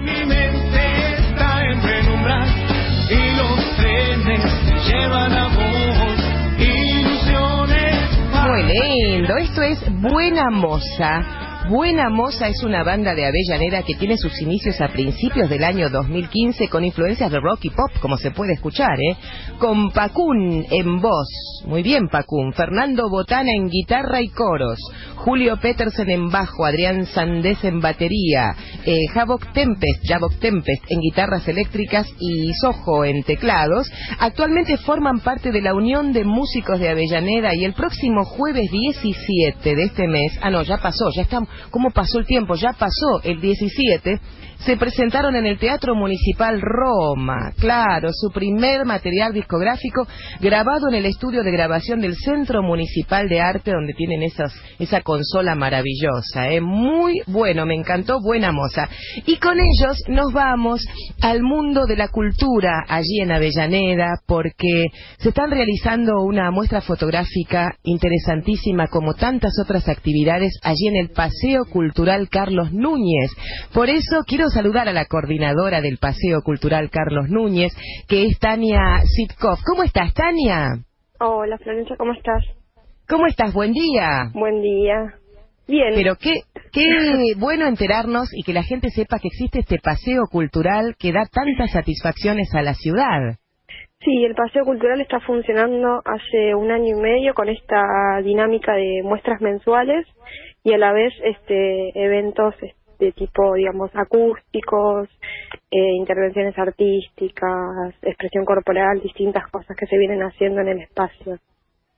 mi mente está en penumbra y los trenes llevan amor, ilusiones. Muy lindo, esto es Buena Moza. Buena Moza es una banda de Avellaneda que tiene sus inicios a principios del año 2015 con influencias de rock y pop, como se puede escuchar, ¿eh? Con Pacún en voz, muy bien Pacún, Fernando Botana en guitarra y coros, Julio Petersen en bajo, Adrián Sandés en batería, eh, Havok Tempest, Javok Tempest en guitarras eléctricas y Sojo en teclados. Actualmente forman parte de la Unión de Músicos de Avellaneda y el próximo jueves 17 de este mes, ah no, ya pasó, ya estamos, ¿cómo pasó el tiempo? Ya pasó el 17 se presentaron en el Teatro Municipal Roma, claro, su primer material discográfico grabado en el estudio de grabación del Centro Municipal de Arte donde tienen esas, esa consola maravillosa, ¿eh? muy bueno, me encantó, buena moza. Y con ellos nos vamos al mundo de la cultura allí en Avellaneda porque se están realizando una muestra fotográfica interesantísima como tantas otras actividades allí en el Paseo Cultural Carlos Núñez. Por eso quiero saludar a la coordinadora del Paseo Cultural Carlos Núñez, que es Tania Sitkov. ¿Cómo estás, Tania? Hola, Florencia, ¿cómo estás? ¿Cómo estás? Buen día. Buen día. Bien. Pero qué, qué bueno enterarnos y que la gente sepa que existe este paseo cultural que da tantas satisfacciones a la ciudad. Sí, el Paseo Cultural está funcionando hace un año y medio con esta dinámica de muestras mensuales y a la vez este eventos de tipo, digamos, acústicos, eh, intervenciones artísticas, expresión corporal, distintas cosas que se vienen haciendo en el espacio.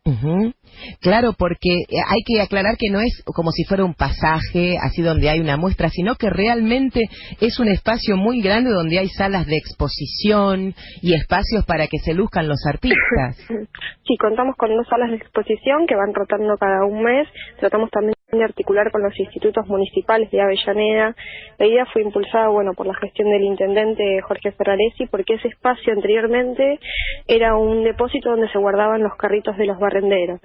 Ujú. Claro, porque eh, hay que aclarar que no es como si fuera un pasaje, así donde hay una muestra, sino que realmente es un espacio muy grande donde hay salas de exposición y espacios para que se luzcan los artistas. Sí, contamos con dos salas de exposición que van rotando cada un mes. Tratamos también de articular con los institutos municipales de Avellaneda. La idea fue impulsada, bueno, por la gestión del intendente Jorge Ferraresi, porque ese espacio anteriormente era un depósito donde se guardaban los carritos de los barrenderos.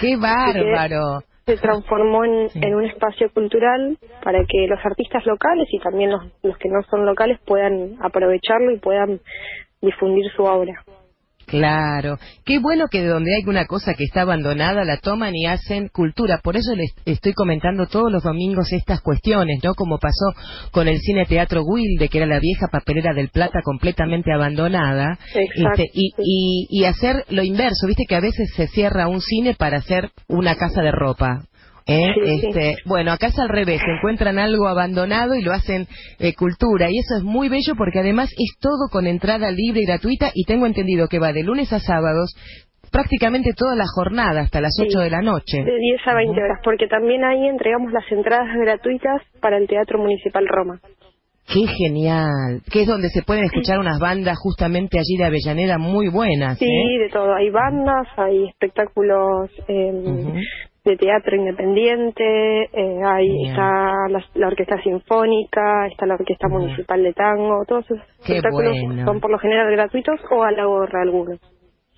¡Qué bárbaro! Se transformó en, en un espacio cultural para que los artistas locales y también los, los que no son locales puedan aprovecharlo y puedan difundir su obra. Claro, qué bueno que de donde hay una cosa que está abandonada la toman y hacen cultura. Por eso les estoy comentando todos los domingos estas cuestiones, ¿no? Como pasó con el Cine Teatro Wilde, que era la vieja papelera del Plata completamente abandonada. Exacto. Este, y, y, y hacer lo inverso, viste que a veces se cierra un cine para hacer una casa de ropa. ¿Eh? Sí, sí. este, Bueno, acá es al revés, encuentran algo abandonado y lo hacen eh, cultura. Y eso es muy bello porque además es todo con entrada libre y gratuita y tengo entendido que va de lunes a sábados prácticamente toda la jornada hasta las Sí. 8 de la noche. De 10 a 20 horas, porque también ahí entregamos las entradas gratuitas para el Teatro Municipal Roma. Qué genial. Que es donde se pueden escuchar unas bandas justamente allí de Avellaneda muy buenas. Sí, ¿eh? de todo. Hay bandas, hay espectáculos eh. De teatro independiente, eh, hay Bien. está la, la orquesta sinfónica, está la orquesta municipal de tango, todos esos Qué espectáculos bueno. son por lo general gratuitos o a la gorra algunos.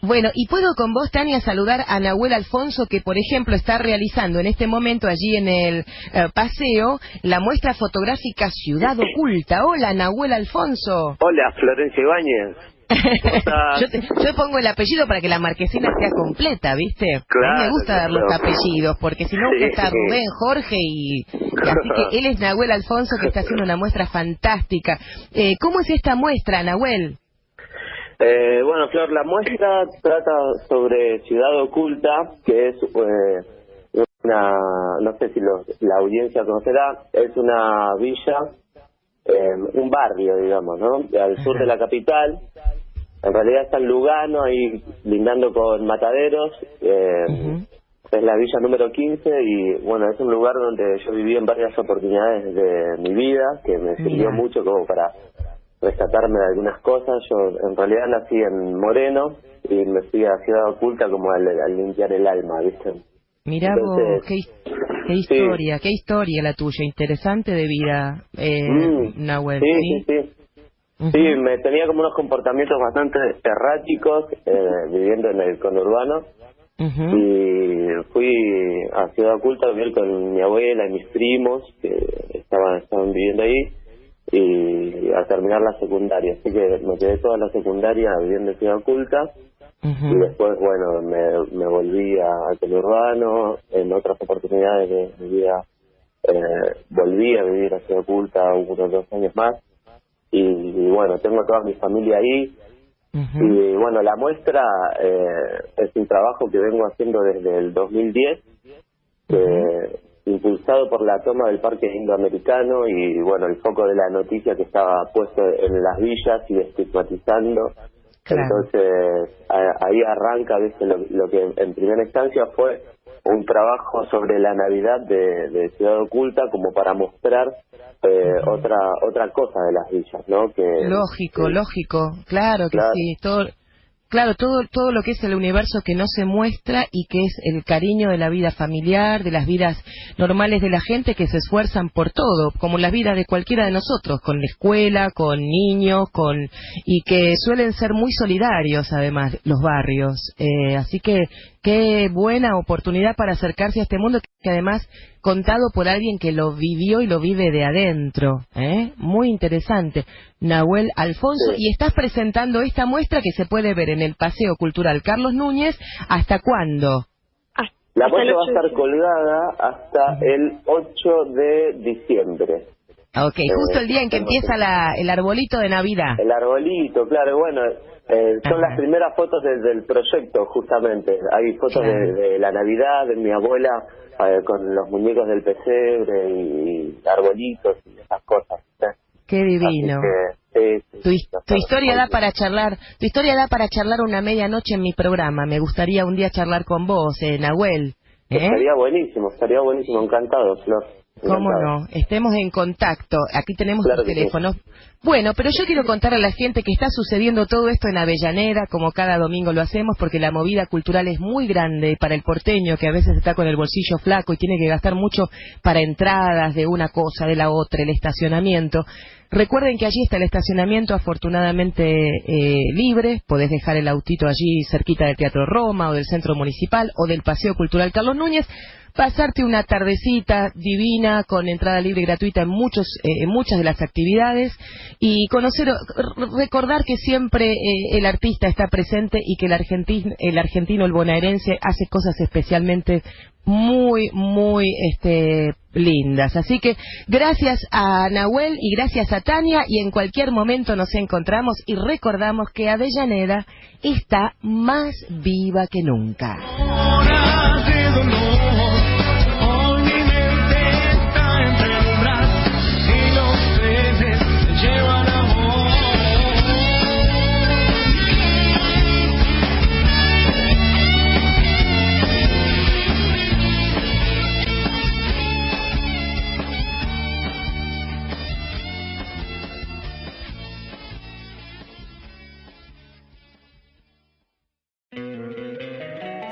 Bueno, y puedo con vos, Tania, saludar a Nahuel Alfonso, que por ejemplo está realizando en este momento allí en el eh, paseo la muestra fotográfica Ciudad Oculta. Hola, Nahuel Alfonso. Hola, Florencia Ibáñez. Yo, te- yo pongo el apellido para que la marquesina sea completa, ¿viste? a mí me gusta dar los claro. apellidos, porque si no Sí. está Rubén, Jorge y, y así que él es Nahuel Alfonso que está haciendo una muestra fantástica. Eh, ¿Cómo es esta muestra, Nahuel? Eh, bueno, Flor, la muestra trata sobre Ciudad Oculta, que es eh, una, no sé si lo- la audiencia conocerá, es una villa, eh, un barrio, digamos, ¿no? Al sur de la capital. En realidad está en Lugano, ahí lindando con Mataderos. eh, es la villa número 15 y bueno, es un lugar donde yo viví en varias oportunidades de mi vida que me sirvió Mira. mucho como para rescatarme de algunas cosas. Yo en realidad nací en Moreno y me fui a Ciudad Oculta como al, al limpiar el alma, ¿viste? Mirá vos, qué, sí. historia, qué historia la tuya, interesante de vida, eh, Mm, Nahuel. sí, sí, sí. Sí, me tenía como unos comportamientos bastante erráticos eh, viviendo en el conurbano. Y fui a Ciudad Oculta a vivir con mi abuela y mis primos que estaban, estaban viviendo ahí y a terminar la secundaria. Así que me quedé toda la secundaria viviendo en Ciudad Oculta. Y después, bueno, me, me volví a- al conurbano, en otras oportunidades de mi vida eh, volví a vivir a Ciudad Oculta unos dos años más y, y bueno, tengo toda mi familia ahí y bueno, la muestra eh, es un trabajo que vengo haciendo desde el 2010, eh, impulsado por la toma del Parque Indoamericano y bueno, el foco de la noticia que estaba puesto en las villas y estigmatizando. Claro. Entonces a- ahí arranca ¿viste? Lo, lo que en primera instancia fue un trabajo sobre la Navidad de, de Ciudad Oculta como para mostrar eh, otra otra cosa de las villas, ¿no? Que Lógico, que- lógico, claro que Claro. sí, todo, claro, todo, todo lo que es el universo que no se muestra y que es el cariño de la vida familiar, de las vidas normales de la gente que se esfuerzan por todo, como la vida de cualquiera de nosotros, con la escuela, con niños, con y que suelen ser muy solidarios además los barrios, Eh, así que qué buena oportunidad para acercarse a este mundo que además contado por alguien que lo vivió y lo vive de adentro, ¿eh? Muy interesante. Nahuel Alfonso, Sí. y estás presentando esta muestra que se puede ver en el Paseo Cultural Carlos Núñez, ¿hasta cuándo? La muestra va a 8 de estar colgada hasta el 8 de diciembre. Ok, justo el día en que empieza la, el arbolito de Navidad. El arbolito, claro, bueno, eh, son Ajá. las primeras fotos del, del proyecto, justamente. Hay fotos Claro. de, de la Navidad, de mi abuela eh, con los muñecos del pesebre y, arbolitos y esas cosas. Qué divino. Así que, sí, sí, Tu, historia da para charlar, tu historia da para charlar una medianoche en mi programa. Me gustaría un día charlar con vos, eh, Nahuel. ¿eh? Estaría buenísimo, estaría buenísimo, encantado, Flor. ¿Cómo no? Estemos en contacto. Aquí tenemos Claro los que sí. Bueno, pero yo quiero contar a la gente que está sucediendo todo esto en Avellaneda, como cada domingo lo hacemos, porque la movida cultural es muy grande para el porteño, que a veces está con el bolsillo flaco y tiene que gastar mucho para entradas de una cosa, de la otra, el estacionamiento. Recuerden que allí está el estacionamiento afortunadamente eh, libre, podés dejar el autito allí cerquita del Teatro Roma o del Centro Municipal o del Paseo Cultural Carlos Núñez, pasarte una tardecita divina con entrada libre y gratuita en muchos eh, en muchas de las actividades y conocer recordar que siempre eh, el artista está presente y que el argentino el argentino el bonaerense hace cosas especialmente muy muy este lindas. Así que gracias a Nahuel y gracias a Tania y en cualquier momento nos encontramos y recordamos que Avellaneda está más viva que nunca